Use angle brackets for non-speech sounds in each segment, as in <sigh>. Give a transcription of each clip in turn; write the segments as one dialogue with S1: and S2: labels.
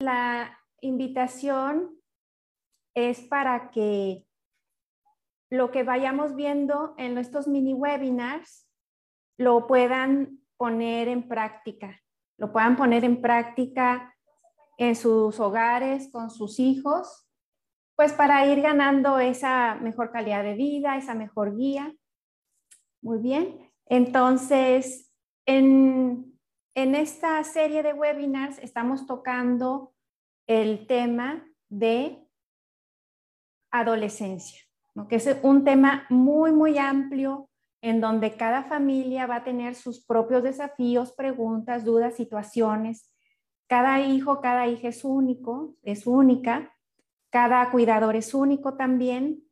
S1: La invitación es para que lo que vayamos viendo en nuestros mini webinars lo puedan poner en práctica, lo puedan poner en práctica en sus hogares, con sus hijos, pues para ir ganando esa mejor calidad de vida, esa mejor guía. Muy bien. Entonces, en, en esta serie de webinars estamos tocando el tema de adolescencia, que es un tema muy, muy amplio en donde cada familia va a tener sus propios desafíos, preguntas, dudas, situaciones. Cada hijo, cada hija es único, es única. Cada cuidador es único también.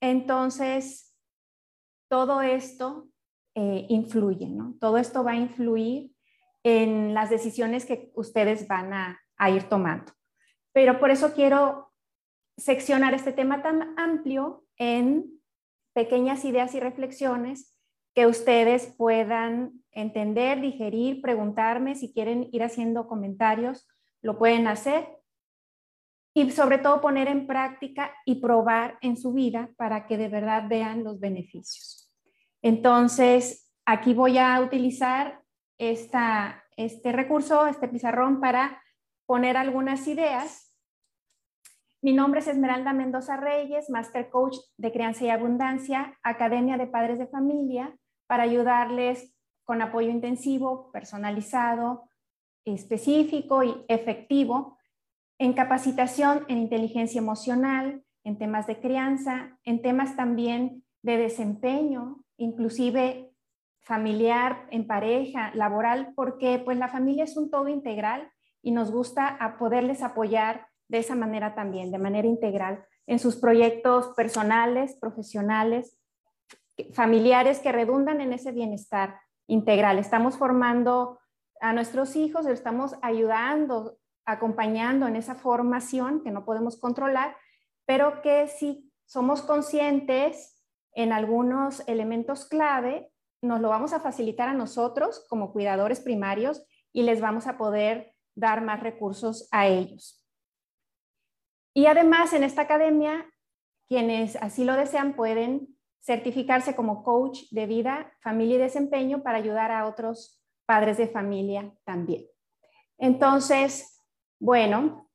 S1: Entonces, todo esto eh, influye, ¿no? Todo esto va a influir en las decisiones que ustedes van a, ir tomando. Pero por eso quiero seccionar este tema tan amplio en pequeñas ideas y reflexiones que ustedes puedan entender, digerir, preguntarme si quieren ir haciendo comentarios, lo pueden hacer y sobre todo poner en práctica y probar en su vida para que de verdad vean los beneficios. Entonces, aquí voy a utilizar este recurso, este pizarrón para poner algunas ideas. Mi nombre es Esmeralda Mendoza Reyes, Master Coach de Crianza y Abundancia, Academia de Padres de Familia, para ayudarles con apoyo intensivo, personalizado, específico y efectivo en capacitación en inteligencia emocional, en temas de crianza, en temas también de desempeño, inclusive familiar, en pareja, laboral, porque pues la familia es un todo integral y nos gusta a poderles apoyar de esa manera también, de manera integral, en sus proyectos personales, profesionales, familiares que redundan en ese bienestar integral. Estamos formando a nuestros hijos, estamos ayudando acompañando en esa formación que no podemos controlar, pero que si somos conscientes en algunos elementos clave, nos lo vamos a facilitar a nosotros como cuidadores primarios y les vamos a poder dar más recursos a ellos. Y además en esta academia, quienes así lo desean pueden certificarse como coach de vida, familia y desempeño para ayudar a otros padres de familia también. Entonces, bueno,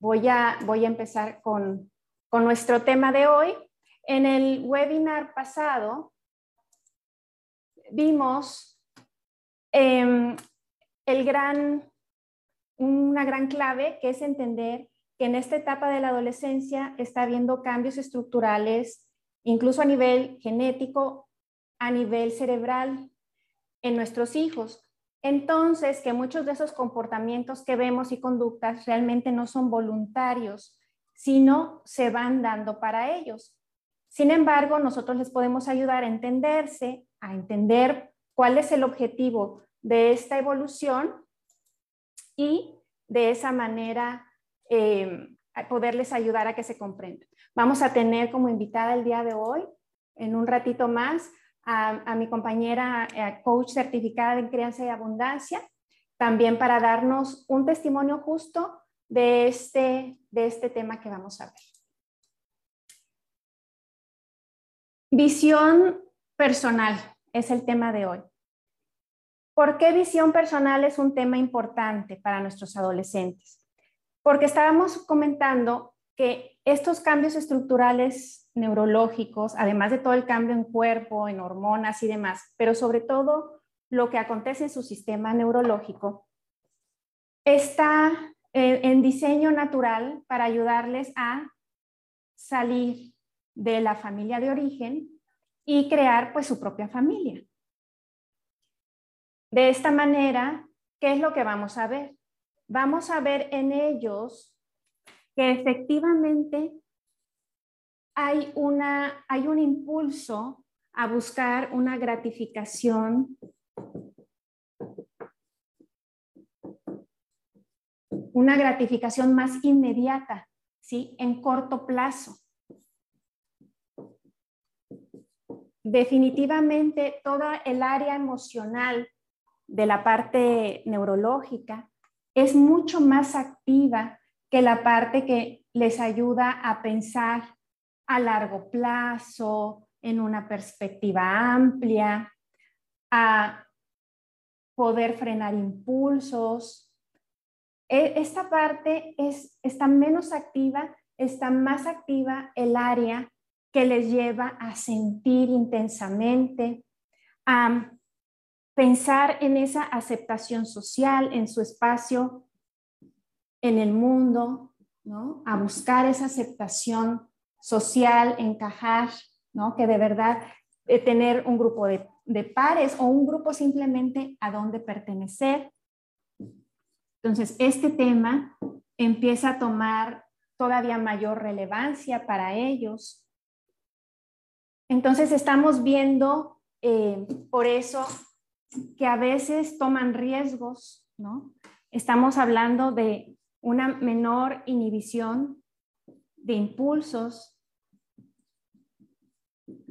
S1: voy a, voy a empezar con, nuestro tema de hoy. En el webinar pasado vimos em, el gran, una gran clave que es entender que en esta etapa de la adolescencia está habiendo cambios estructurales, incluso a nivel genético, a nivel cerebral en nuestros hijos. Entonces, que muchos de esos comportamientos que vemos y conductas realmente no son voluntarios, sino se van dando para ellos. Sin embargo, nosotros les podemos ayudar a entenderse, a entender cuál es el objetivo de esta evolución y de esa manera eh, poderles ayudar a que se comprendan. Vamos a tener como invitada el día de hoy, en un ratito más, a, mi compañera eh, coach certificada en crianza y abundancia, también para darnos un testimonio justo de este, de este tema que vamos a ver. Visión personal es el tema de hoy. ¿Por qué visión personal es un tema importante para nuestros adolescentes? Porque estábamos comentando que estos cambios estructurales neurológicos, además de todo el cambio en cuerpo, en hormonas y demás, pero sobre todo lo que acontece en su sistema neurológico, está eh, en diseño natural para ayudarles a salir de la familia de origen y crear pues su propia familia. De esta manera, ¿qué es lo que vamos a ver? Vamos a ver en ellos que efectivamente hay, una, hay un impulso a buscar una gratificación una gratificación más inmediata, ¿sí? En corto plazo. Definitivamente toda el área emocional de la parte neurológica es mucho más activa que la parte que les ayuda a pensar a largo plazo, en una perspectiva amplia, a poder frenar impulsos. E, esta parte es, está menos activa, está más activa el área que les lleva a sentir intensamente, a pensar en esa aceptación social, en su espacio, en el mundo, ¿no? A buscar esa aceptación social, encajar, ¿no? Que de verdad eh, tener un grupo de, de pares o un grupo simplemente a donde pertenecer. Entonces, este tema empieza a tomar todavía mayor relevancia para ellos. Entonces, estamos viendo eh, por eso que a veces toman riesgos, ¿no? Estamos hablando de una menor inhibición de impulsos,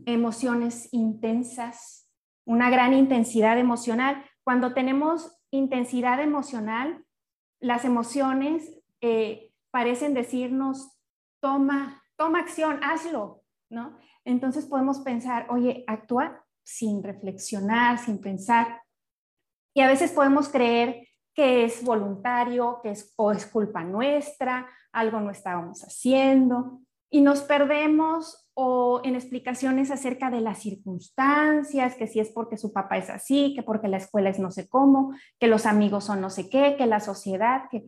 S1: emociones intensas, una gran intensidad emocional. Cuando tenemos intensidad emocional, las emociones eh, parecen decirnos, toma, toma acción, hazlo, ¿no? Entonces podemos pensar, oye, actúa sin reflexionar, sin pensar. Y a veces podemos creer que es voluntario, que es, o es culpa nuestra, algo no estábamos haciendo, y nos perdemos o en explicaciones acerca de las circunstancias, que si es porque su papá es así, que porque la escuela es no sé cómo, que los amigos son no sé qué, que la sociedad, que...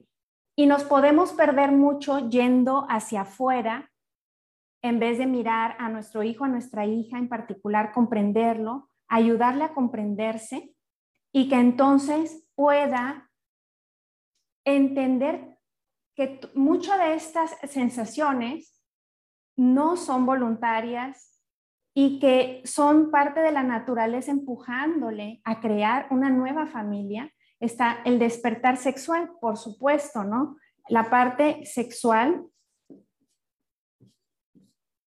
S1: Y nos podemos perder mucho yendo hacia afuera en vez de mirar a nuestro hijo, a nuestra hija en particular, comprenderlo, ayudarle a comprenderse y que entonces pueda entender que muchas de estas sensaciones no son voluntarias y que son parte de la naturaleza empujándole a crear una nueva familia. Está el despertar sexual, por supuesto, ¿no? La parte sexual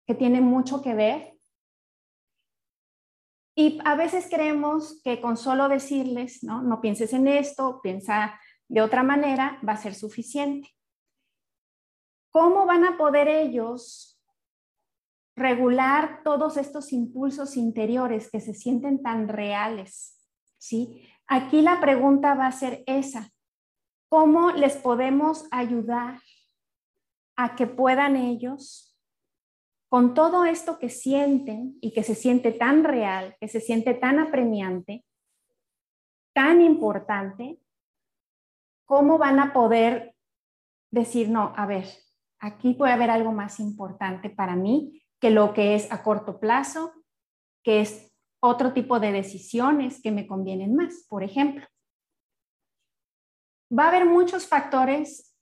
S1: que tiene mucho que ver. Y a veces creemos que con solo decirles, ¿no? No pienses en esto, piensa de otra manera, va a ser suficiente. ¿Cómo van a poder ellos regular todos estos impulsos interiores que se sienten tan reales? ¿Sí? Aquí la pregunta va a ser esa. ¿Cómo les podemos ayudar a que puedan ellos con todo esto que sienten y que se siente tan real, que se siente tan apremiante, tan importante, ¿cómo van a poder decir, no, a ver, aquí puede haber algo más importante para mí que lo que es a corto plazo, que es otro tipo de decisiones que me convienen más, por ejemplo? Va a haber muchos factores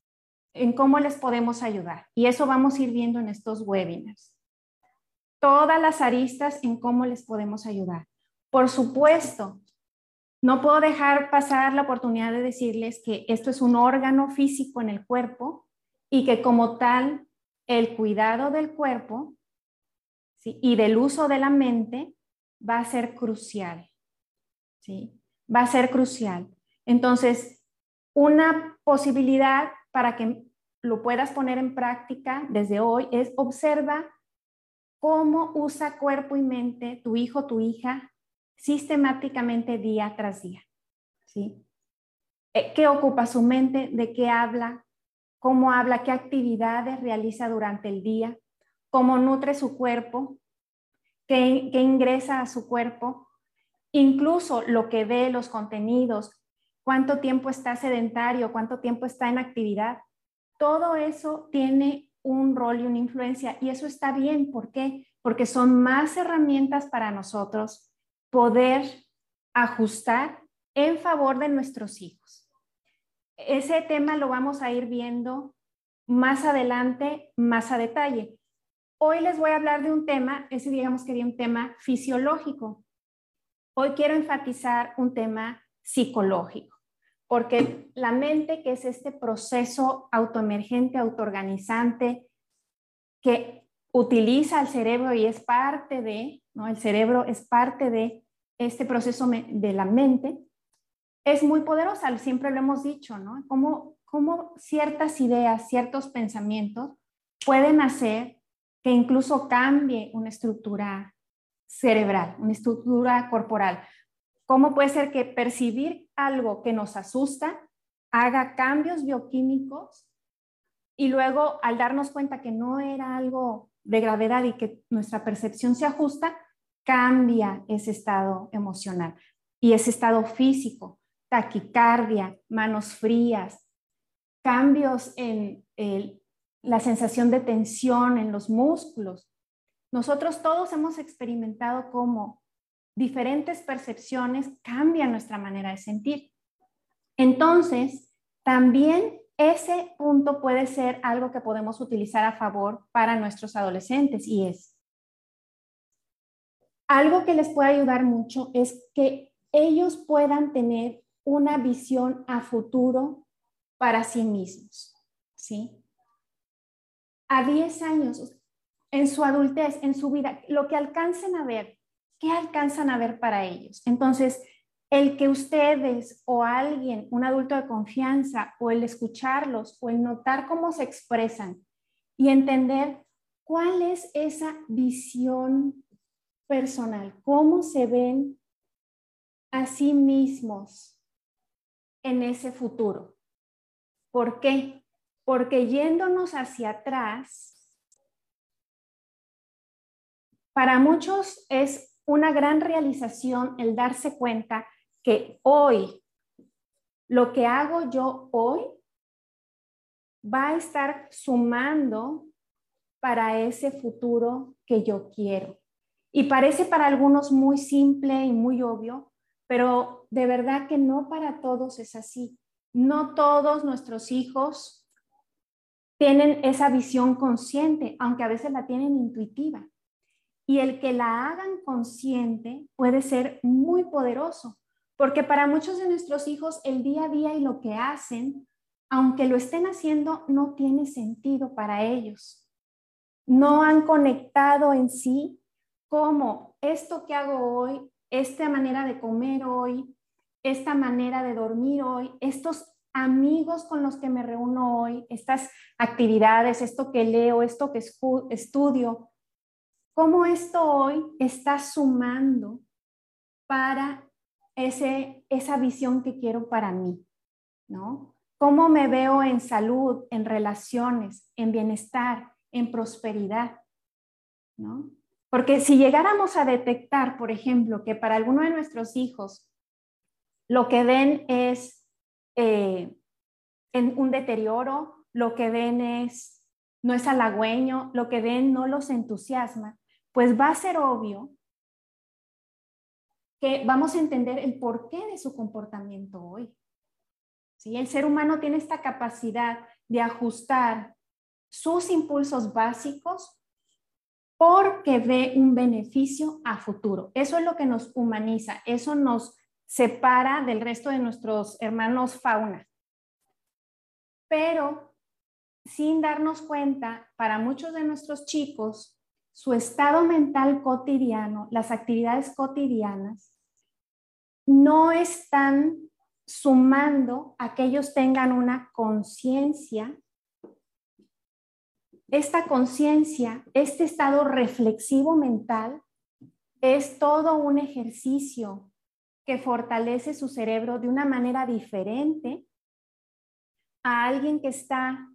S1: en cómo les podemos ayudar y eso vamos a ir viendo en estos webinars todas las aristas en cómo les podemos ayudar. Por supuesto, no puedo dejar pasar la oportunidad de decirles que esto es un órgano físico en el cuerpo y que como tal, el cuidado del cuerpo y del uso de la mente va a ser crucial. ¿sí? Va a ser crucial. Entonces, una posibilidad para que lo puedas poner en práctica desde hoy es observa cómo usa cuerpo y mente tu hijo, tu hija, sistemáticamente día tras día. ¿sí? Eh, ¿Qué ocupa su mente? ¿De qué habla? ¿Cómo habla? ¿Qué actividades realiza durante el día? ¿Cómo nutre su cuerpo? ¿Qué, qué ingresa a su cuerpo? Incluso lo que ve, los contenidos, cuánto tiempo está sedentario, cuánto tiempo está en actividad. Todo eso tiene un rol y una influencia. Y eso está bien. ¿Por qué? Porque son más herramientas para nosotros poder ajustar en favor de nuestros hijos. Ese tema lo vamos a ir viendo más adelante, más a detalle. Hoy les voy a hablar de un tema, ese digamos que de un tema fisiológico. Hoy quiero enfatizar un tema psicológico porque la mente, que es este proceso autoemergente, autoorganizante, que utiliza el cerebro y es parte de, ¿no? El cerebro es parte de este proceso de la mente, es muy poderosa, siempre lo hemos dicho, ¿no? Cómo, cómo ciertas ideas, ciertos pensamientos pueden hacer que incluso cambie una estructura cerebral, una estructura corporal. ¿Cómo puede ser que percibir algo que nos asusta haga cambios bioquímicos y luego al darnos cuenta que no era algo de gravedad y que nuestra percepción se ajusta, cambia ese estado emocional y ese estado físico, taquicardia, manos frías, cambios en la sensación de tensión en los músculos. Nosotros todos hemos experimentado cómo diferentes percepciones cambian nuestra manera de sentir. Entonces, también ese punto puede ser algo que podemos utilizar a favor para nuestros adolescentes y es algo que les puede ayudar mucho es que ellos puedan tener una visión a futuro para sí mismos, ¿sí? A 10 años, en su adultez, en su vida, lo que alcancen a ver, ¿qué alcanzan a ver para ellos? Entonces, el que ustedes o alguien, un adulto de confianza, o el escucharlos, o el notar cómo se expresan y entender cuál es esa visión personal, cómo se ven a sí mismos en ese futuro. ¿Por qué? Porque yéndonos hacia atrás, para muchos es una gran realización el darse cuenta que hoy, lo que hago yo hoy, va a estar sumando para ese futuro que yo quiero. Y parece para algunos muy simple y muy obvio, pero de verdad que no para todos es así. No todos nuestros hijos tienen esa visión consciente, aunque a veces la tienen intuitiva. Y el que la hagan consciente puede ser muy poderoso, porque para muchos de nuestros hijos el día a día y lo que hacen, aunque lo estén haciendo, no tiene sentido para ellos. No han conectado en sí como esto que hago hoy, esta manera de comer hoy, esta manera de dormir hoy, estos amigos con los que me reúno hoy, estas actividades, esto que leo, esto que estudio, cómo esto hoy está sumando para ese, esa visión que quiero para mí, ¿no? ¿Cómo me veo en salud, en relaciones, en bienestar, en prosperidad, ¿no? Porque si llegáramos a detectar, por ejemplo, que para alguno de nuestros hijos lo que ven es eh, un deterioro, lo que ven es no es halagüeño, lo que ven no los entusiasma, pues va a ser obvio que vamos a entender el porqué de su comportamiento hoy. ¿Sí? El ser humano tiene esta capacidad de ajustar sus impulsos básicos porque ve un beneficio a futuro. Eso es lo que nos humaniza, eso nos separa del resto de nuestros hermanos fauna. Pero sin darnos cuenta, para muchos de nuestros chicos, su estado mental cotidiano, las actividades cotidianas, no están sumando a que ellos tengan una conciencia. Esta conciencia, este estado reflexivo mental, es todo un ejercicio que fortalece su cerebro de una manera diferente a alguien que está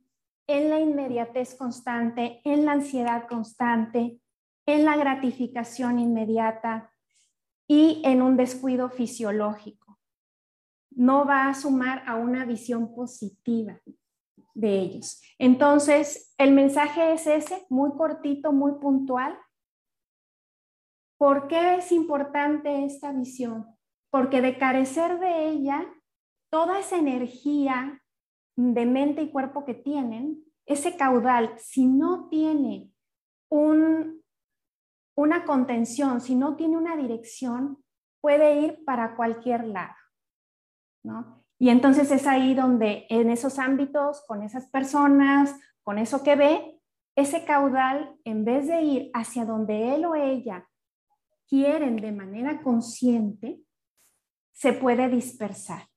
S1: en la inmediatez constante, en la ansiedad constante, en la gratificación inmediata, y en un descuido fisiológico. No va a sumar a una visión positiva de ellos. Entonces, el mensaje es ese, muy cortito, muy puntual. ¿Por qué es importante esta visión? Porque de carecer de ella, toda esa energía de mente y cuerpo que tienen, ese caudal, si no tiene un una contención, si no tiene una dirección, puede ir para cualquier lado, ¿no? Y entonces es ahí donde en esos ámbitos, con esas personas, con eso que ve, ese caudal, en vez de ir hacia donde él o ella quieren de manera consciente, se puede dispersar.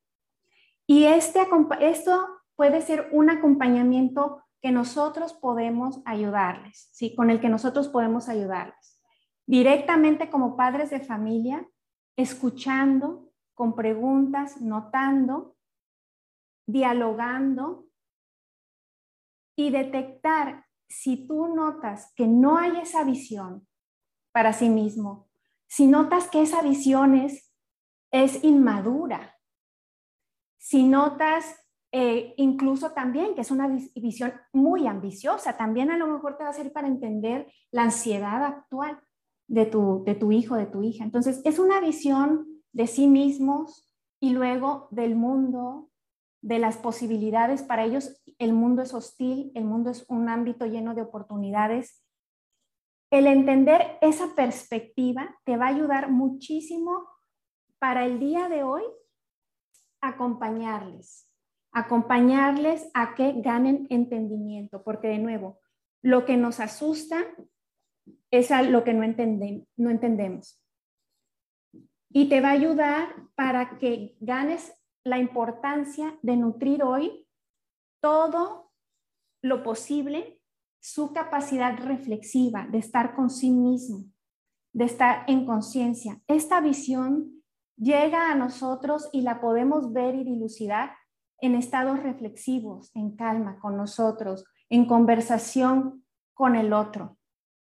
S1: Y este, esto puede ser un acompañamiento que nosotros podemos ayudarles, ¿sí? Con el que nosotros podemos ayudarles. Directamente como padres de familia, escuchando, con preguntas, notando, dialogando y detectar si tú notas que no hay esa visión para sí mismo, si notas que esa visión es, es inmadura, si notas eh, incluso también que es una visión muy ambiciosa, también a lo mejor te va a servir para entender la ansiedad actual de tu, de tu hijo, de tu hija. Entonces, es una visión de sí mismos y luego del mundo, de las posibilidades. Para ellos el mundo es hostil, el mundo es un ámbito lleno de oportunidades. El entender esa perspectiva te va a ayudar muchísimo para el día de hoy acompañarles, acompañarles a que ganen entendimiento, porque de nuevo, lo que nos asusta es lo que no, no entendemos. Y te va a ayudar para que ganes la importancia de nutrir hoy todo lo posible, su capacidad reflexiva, de estar con sí mismo, de estar en conciencia. Esta visión llega a nosotros y la podemos ver y dilucidar en estados reflexivos, en calma con nosotros, en conversación con el otro.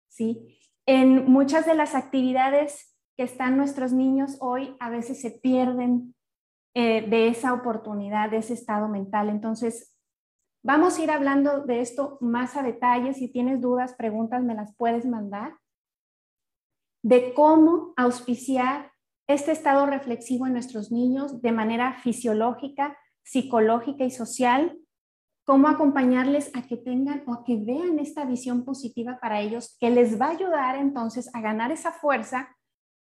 S1: ¿sí? En muchas de las actividades que están nuestros niños hoy, a veces se pierden eh, de esa oportunidad, de ese estado mental. Entonces, vamos a ir hablando de esto más a detalle. Si tienes dudas, preguntas, me las puedes mandar. De cómo auspiciar este estado reflexivo en nuestros niños de manera fisiológica, psicológica y social, cómo acompañarles a que tengan o a que vean esta visión positiva para ellos, que les va a ayudar entonces a ganar esa fuerza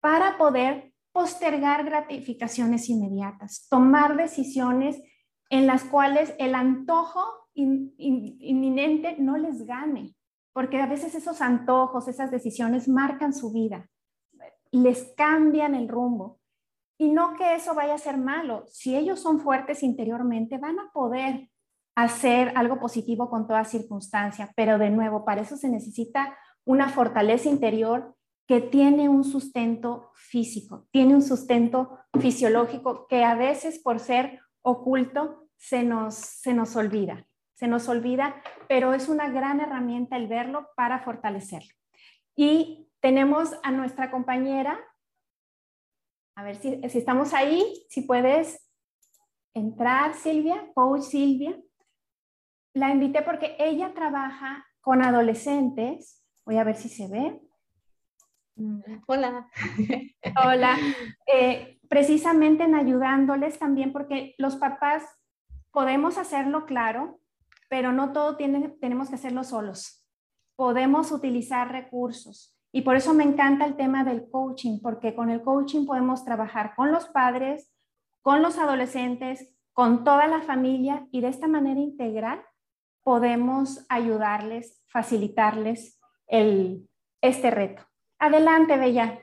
S1: para poder postergar gratificaciones inmediatas, tomar decisiones en las cuales el antojo inminente no les gane, porque a veces esos antojos, esas decisiones marcan su vida, les cambian el rumbo. Y no que eso vaya a ser malo. Si ellos son fuertes interiormente, van a poder hacer algo positivo con toda circunstancia. Pero de nuevo, para eso se necesita una fortaleza interior que tiene un sustento físico, tiene un sustento fisiológico que a veces por ser oculto se nos, se nos olvida, se nos olvida, pero es una gran herramienta el verlo para fortalecerlo. Y tenemos a nuestra compañera a ver si, estamos ahí, si puedes entrar, Silvia, coach Silvia. La invité porque ella trabaja con adolescentes. Voy a ver si se ve.
S2: Mm, hola. <laughs>
S1: Hola. Eh, precisamente en ayudándoles también porque los papás podemos hacerlo claro, pero no todo tiene, tenemos que hacerlo solos. Podemos utilizar recursos. Y por eso me encanta el tema del coaching, porque con el coaching podemos trabajar con los padres, con los adolescentes, con toda la familia y de esta manera integral podemos ayudarles, facilitarles el, este reto. Adelante, Bella.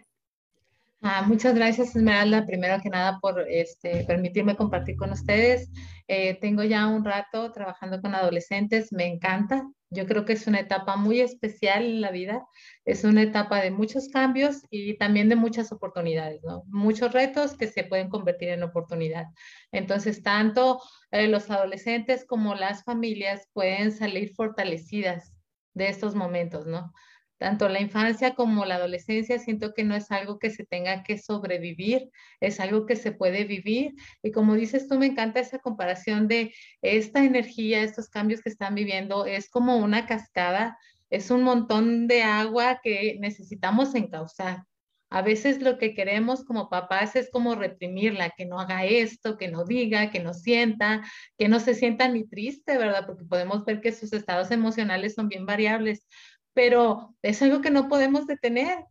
S2: Ah, muchas gracias, Esmeralda, primero que nada por este, permitirme compartir con ustedes. Eh, tengo ya un rato trabajando con adolescentes, me encanta. Yo creo que es una etapa muy especial en la vida, es una etapa de muchos cambios y también de muchas oportunidades, ¿no? Muchos retos que se pueden convertir en oportunidad. Entonces, tanto eh, los adolescentes como las familias pueden salir fortalecidas de estos momentos, ¿no? Tanto la infancia como la adolescencia, siento que no es algo que se tenga que sobrevivir, es algo que se puede vivir. Y como dices tú, me encanta esa comparación de esta energía, estos cambios que están viviendo, es como una cascada, es un montón de agua que necesitamos encauzar. A veces lo que queremos como papás es como reprimirla, que no haga esto, que no diga, que no sienta, que no se sienta ni triste, ¿verdad? Porque podemos ver que sus estados emocionales son bien variables pero es algo que no podemos detener,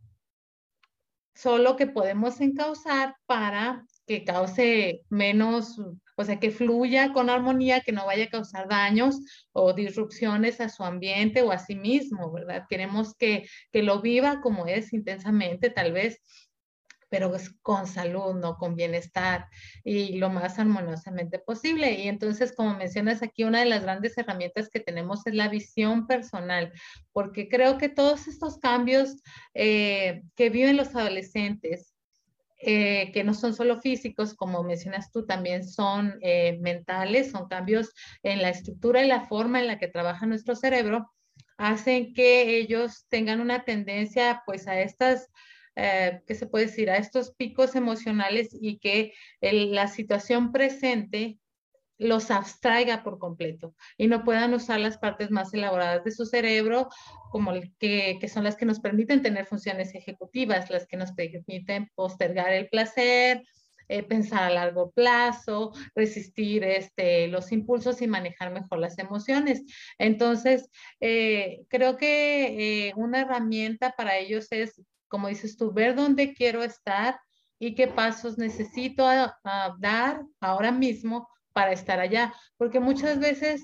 S2: solo que podemos encauzar para que cause menos, o sea, que fluya con armonía, que no vaya a causar daños o disrupciones a su ambiente o a sí mismo, ¿verdad? Queremos que, que lo viva como es intensamente, tal vez, pero es con salud, no con bienestar y lo más armoniosamente posible. Y entonces, como mencionas aquí, una de las grandes herramientas que tenemos es la visión personal, porque creo que todos estos cambios eh, que viven los adolescentes, eh, que no son solo físicos, como mencionas tú, también son eh, mentales, son cambios en la estructura y la forma en la que trabaja nuestro cerebro, hacen que ellos tengan una tendencia pues a estas eh, ¿qué se puede decir? A estos picos emocionales y que la situación presente los abstraiga por completo y no puedan usar las partes más elaboradas de su cerebro, como que, que son las que nos permiten tener funciones ejecutivas, las que nos permiten postergar el placer, eh, pensar a largo plazo, resistir este, los impulsos y manejar mejor las emociones. Entonces, eh, creo que eh, una herramienta para ellos es como dices tú, ver dónde quiero estar y qué pasos necesito dar ahora mismo para estar allá. Porque muchas veces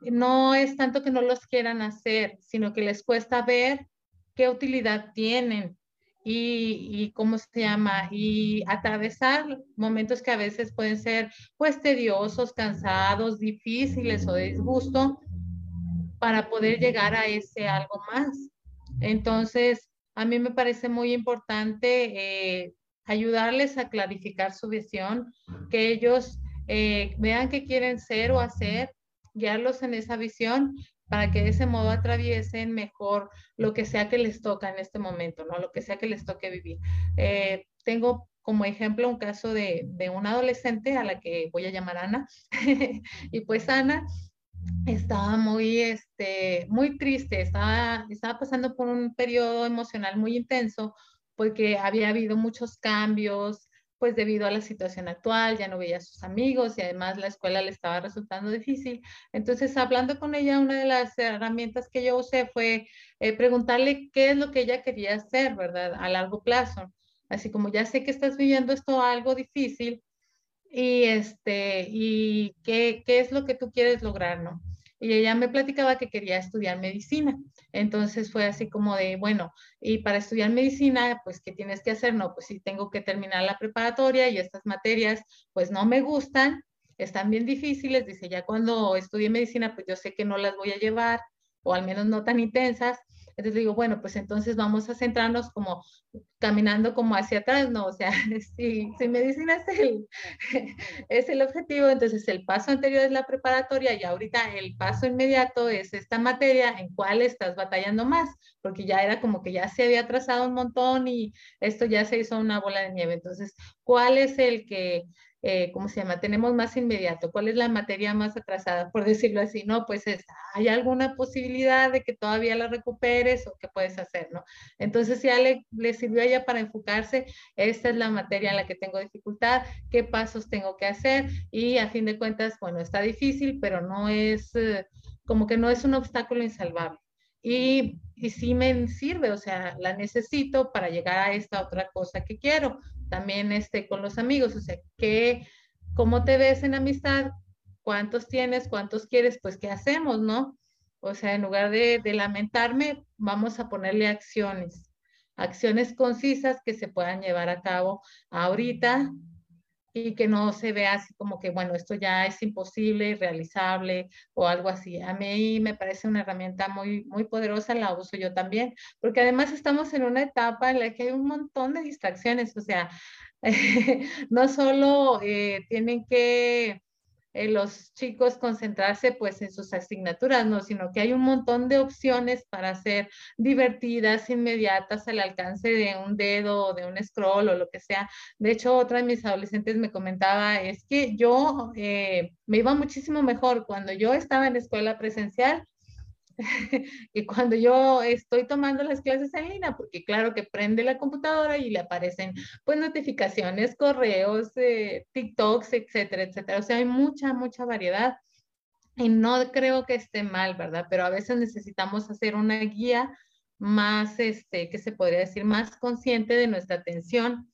S2: no es tanto que no los quieran hacer, sino que les cuesta ver qué utilidad tienen y, cómo se llama, y atravesar momentos que a veces pueden ser pues tediosos, cansados, difíciles o de disgusto para poder llegar a ese algo más. Entonces, a mí me parece muy importante eh, ayudarles a clarificar su visión, que ellos eh, vean qué quieren ser o hacer, guiarlos en esa visión para que de ese modo atraviesen mejor lo que sea que les toca en este momento, ¿no? Lo que sea que les toque vivir. Eh, tengo como ejemplo un caso de, de una adolescente a la que voy a llamar Ana. <laughs> y pues Ana estaba muy, este, muy triste, estaba, estaba pasando por un periodo emocional muy intenso porque había habido muchos cambios, pues debido a la situación actual, ya no veía a sus amigos y además la escuela le estaba resultando difícil. Entonces, hablando con ella, una de las herramientas que yo usé fue eh, preguntarle qué es lo que ella quería hacer, ¿verdad? A largo plazo. Así como ya sé que estás viviendo esto algo difícil, y este, y qué, qué es lo que tú quieres lograr, ¿no? Y ella me platicaba que quería estudiar medicina. Entonces fue así como de, bueno, y para estudiar medicina, pues, ¿qué tienes que hacer? No, pues sí, tengo que terminar la preparatoria y estas materias, pues no me gustan, están bien difíciles. Dice, ya cuando estudie medicina, pues yo sé que no las voy a llevar, o al menos no tan intensas. Entonces digo, bueno, pues entonces vamos a centrarnos como caminando como hacia atrás, ¿no? O sea, <laughs> si, si medicina es el, <laughs> es el objetivo, entonces el paso anterior es la preparatoria y ahorita el paso inmediato es esta materia en cuál estás batallando más, porque ya era como que ya se había trazado un montón y esto ya se hizo una bola de nieve. Entonces, ¿cuál es el que eh, ¿cómo se llama? Tenemos más inmediato. ¿Cuál es la materia más atrasada, por decirlo así? No, pues ¿hay alguna posibilidad de que todavía la recuperes o qué puedes hacer, no? Entonces ya le, le sirvió a ella para enfocarse, esta es la materia en la que tengo dificultad, qué pasos tengo que hacer y a fin de cuentas, bueno, está difícil, pero no es, eh, como que no es un obstáculo insalvable. Y, y sí me sirve, o sea, la necesito para llegar a esta otra cosa que quiero también este, con los amigos, o sea, ¿qué, ¿cómo te ves en amistad? ¿Cuántos tienes? ¿Cuántos quieres? Pues, ¿qué hacemos, no? O sea, en lugar de, de lamentarme, vamos a ponerle acciones, acciones concisas que se puedan llevar a cabo ahorita y que no se vea así como que, bueno, esto ya es imposible, irrealizable o algo así. A mí me parece una herramienta muy, muy poderosa, la uso yo también, porque además estamos en una etapa en la que hay un montón de distracciones, o sea, <laughs> no solo eh, tienen que los chicos concentrarse pues en sus asignaturas, no, sino que hay un montón de opciones para ser divertidas, inmediatas, al alcance de un dedo o de un scroll o lo que sea. De hecho, otra de mis adolescentes me comentaba, es que yo eh, me iba muchísimo mejor cuando yo estaba en escuela presencial <laughs> que cuando yo estoy tomando las clases en línea, porque claro que prende la computadora y le aparecen pues notificaciones, correos, eh, TikToks, etcétera, etcétera. O sea, hay mucha, mucha variedad. Y no creo que esté mal, ¿verdad? Pero a veces necesitamos hacer una guía más, este, que se podría decir, más consciente de nuestra atención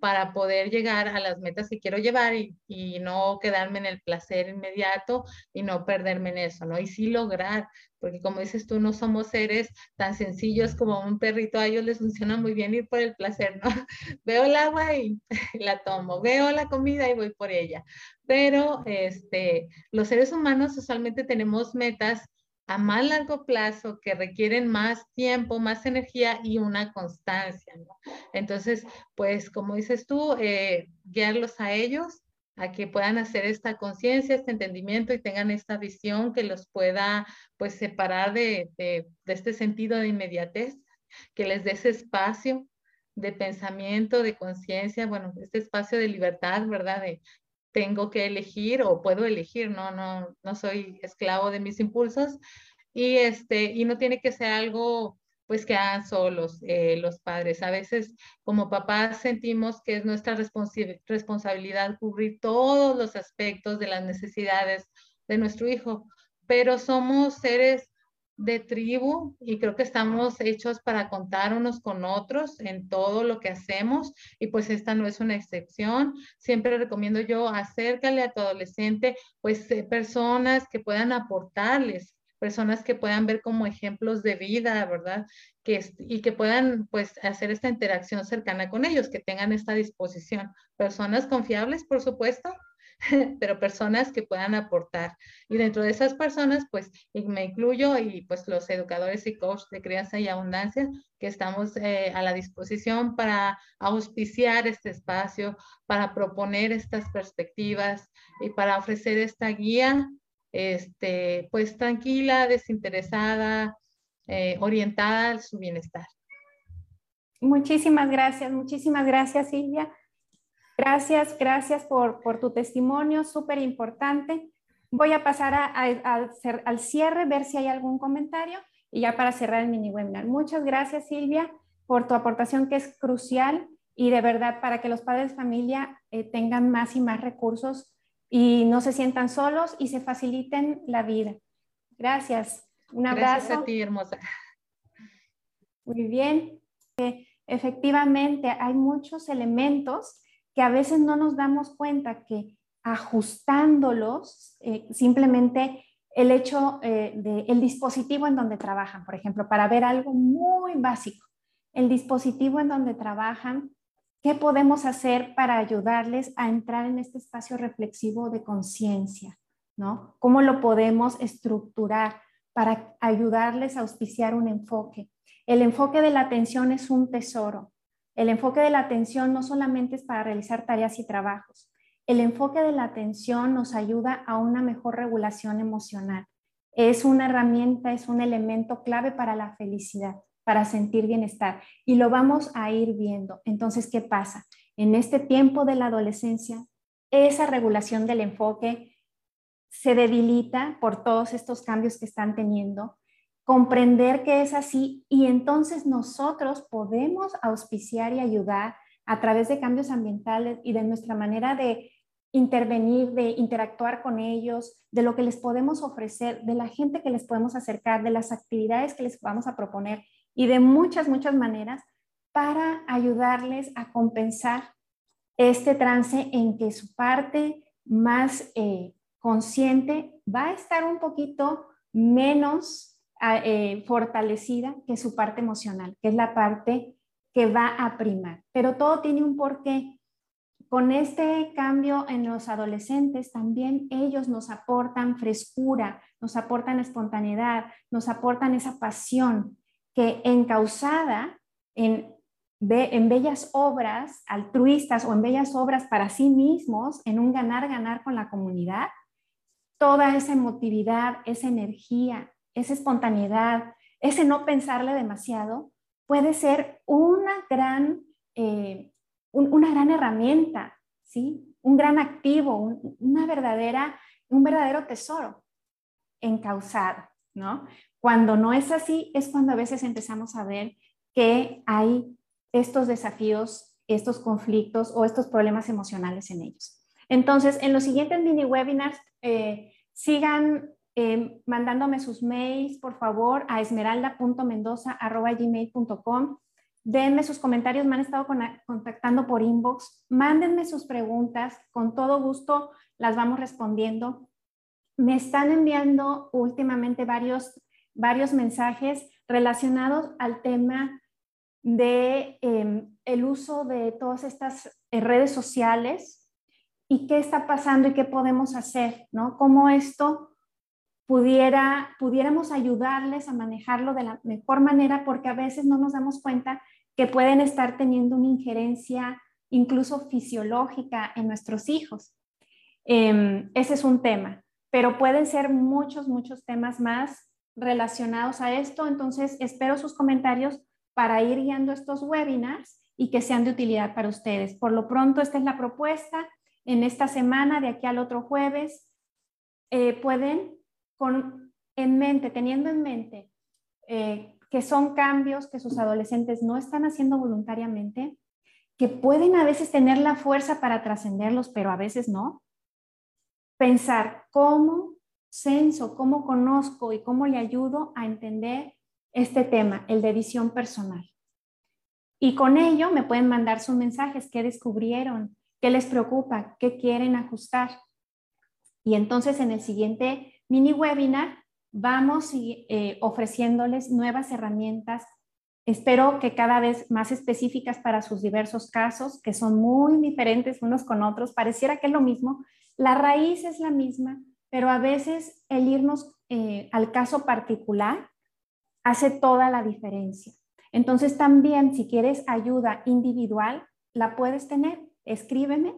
S2: para poder llegar a las metas que quiero llevar y, no quedarme en el placer inmediato y no perderme en eso, ¿no? Y sí lograr, porque como dices tú, no somos seres tan sencillos como un perrito, a ellos les funciona muy bien ir por el placer, ¿no? <laughs> Veo el agua y <laughs> la tomo, veo la comida y voy por ella. Pero este, los seres humanos usualmente tenemos metas a más largo plazo que requieren más tiempo, más energía y una constancia. Entonces, pues como dices tú, eh, guiarlos a ellos a que puedan hacer esta conciencia, este entendimiento y tengan esta visión que los pueda pues separar de, de, de este sentido de inmediatez, que les dé ese espacio de pensamiento, de conciencia, bueno, este espacio de libertad, ¿verdad? De tengo que elegir o puedo elegir, no, no, no soy esclavo de mis impulsos y este, y no tiene que ser algo pues que hagan solos eh, los padres. A veces como papás sentimos que es nuestra responsabilidad cubrir todos los aspectos de las necesidades de nuestro hijo, pero somos seres de tribu y creo que estamos hechos para contar unos con otros en todo lo que hacemos y pues esta no es una excepción. Siempre recomiendo yo acércale a tu adolescente pues eh, personas que puedan aportarles personas que puedan ver como ejemplos de vida, ¿verdad? Que, y que puedan pues hacer esta interacción cercana con ellos, que tengan esta disposición. Personas confiables, por supuesto, <laughs> pero personas que puedan aportar. Y dentro de esas personas, pues me incluyo y pues los educadores y coach de crianza y abundancia, que estamos eh, a la disposición para auspiciar este espacio, para proponer estas perspectivas y para ofrecer esta guía, este, pues tranquila, desinteresada, eh, orientada a su bienestar.
S1: Muchísimas gracias, muchísimas gracias Silvia. Gracias, gracias por, tu testimonio, súper importante. Voy a pasar al cierre, ver si hay algún comentario y ya para cerrar el mini webinar. Muchas gracias Silvia por tu aportación que es crucial y de verdad para que los padres de familia eh, tengan más y más recursos y no se sientan solos y se faciliten la vida. Gracias. Un abrazo.
S2: Gracias a ti, hermosa.
S1: Muy bien. Eh, efectivamente, hay muchos elementos que a veces no nos damos cuenta que ajustándolos, eh, simplemente el hecho eh, del dispositivo en donde trabajan, por ejemplo, para ver algo muy básico, el dispositivo en donde trabajan, ¿qué podemos hacer para ayudarles a entrar en este espacio reflexivo de conciencia? ¿no? ¿Cómo lo podemos estructurar para ayudarles a auspiciar un enfoque? El enfoque de la atención es un tesoro. El enfoque de la atención no solamente es para realizar tareas y trabajos. El enfoque de la atención nos ayuda a una mejor regulación emocional. Es una herramienta, es un elemento clave para la felicidad, para sentir bienestar. Y lo vamos a ir viendo. Entonces, ¿qué pasa? En este tiempo de la adolescencia, esa regulación del enfoque se debilita por todos estos cambios que están teniendo comprender que es así y entonces nosotros podemos auspiciar y ayudar a través de cambios ambientales y de nuestra manera de intervenir, de interactuar con ellos, de lo que les podemos ofrecer, de la gente que les podemos acercar, de las actividades que les vamos a proponer y de muchas, muchas maneras para ayudarles a compensar este trance en que su parte más eh, consciente va a estar un poquito menos eh, fortalecida que su parte emocional, que es la parte que va a primar. Pero todo tiene un porqué. Con este cambio en los adolescentes, también ellos nos aportan frescura, nos aportan espontaneidad, nos aportan esa pasión que encausada en, en bellas obras altruistas o en bellas obras para sí mismos, en un ganar-ganar con la comunidad, toda esa emotividad, esa energía, esa espontaneidad, ese no pensarle demasiado, puede ser una gran, eh, una gran herramienta, ¿sí? un gran activo, una verdadera, un verdadero tesoro encausado. ¿no? Cuando no es así, es cuando a veces empezamos a ver que hay estos desafíos, estos conflictos o estos problemas emocionales en ellos. Entonces, en los siguientes mini webinars, eh, sigan Em, mandándome sus mails, por favor, a esmeralda.mendoza.gmail.com. denme sus comentarios, me han estado contactando por inbox, mándenme sus preguntas, con todo gusto las vamos respondiendo. Me están enviando últimamente varios, varios mensajes relacionados al tema de em, el uso de todas estas eh, redes sociales y qué está pasando y qué podemos hacer, ¿no? Cómo esto pudiera, pudiéramos ayudarles a manejarlo de la mejor manera porque a veces no nos damos cuenta que pueden estar teniendo una injerencia incluso fisiológica en nuestros hijos. Em, ese es un tema, pero pueden ser muchos, muchos temas más relacionados a esto. Entonces, espero sus comentarios para ir guiando estos webinars y que sean de utilidad para ustedes. Por lo pronto, esta es la propuesta. En esta semana, de aquí al otro jueves, eh, pueden, en mente, teniendo en mente eh, que son cambios que sus adolescentes no están haciendo voluntariamente, que pueden a veces tener la fuerza para trascenderlos, pero a veces no. Pensar cómo censo, cómo conozco y cómo le ayudo a entender este tema, el de visión personal. Y con ello me pueden mandar sus mensajes, qué descubrieron, qué les preocupa, qué quieren ajustar. Y entonces en el siguiente mini webinar vamos eh, ofreciéndoles nuevas herramientas, espero que cada vez más específicas para sus diversos casos, que son muy diferentes unos con otros, pareciera que es lo mismo, la raíz es la misma, pero a veces el irnos eh, al caso particular hace toda la diferencia. Entonces también si quieres ayuda individual, la puedes tener. Escríbeme,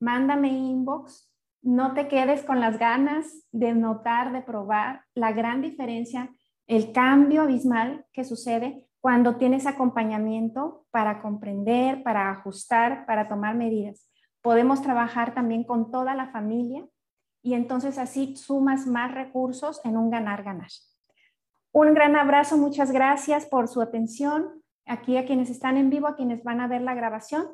S1: mándame inbox, no te quedes con las ganas de notar, de probar la gran diferencia, el cambio abismal que sucede cuando tienes acompañamiento para comprender, para ajustar, para tomar medidas. Podemos trabajar también con toda la familia y entonces así sumas más recursos en un ganar-ganar. Un gran abrazo, muchas gracias por su atención. Aquí a quienes están en vivo, a quienes van a ver la grabación,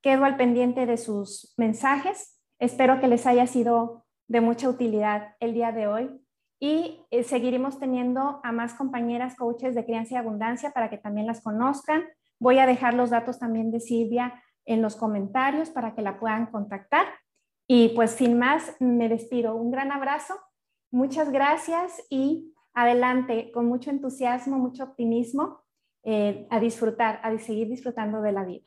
S1: quedo al pendiente de sus mensajes. Espero que les haya sido de mucha utilidad el día de hoy y eh, seguiremos teniendo a más compañeras coaches de crianza y abundancia para que también las conozcan. Voy a dejar los datos también de Silvia en los comentarios para que la puedan contactar. Y pues sin más, me despido. Un gran abrazo, muchas gracias y adelante con mucho entusiasmo, mucho optimismo, eh, a disfrutar, a seguir disfrutando de la vida.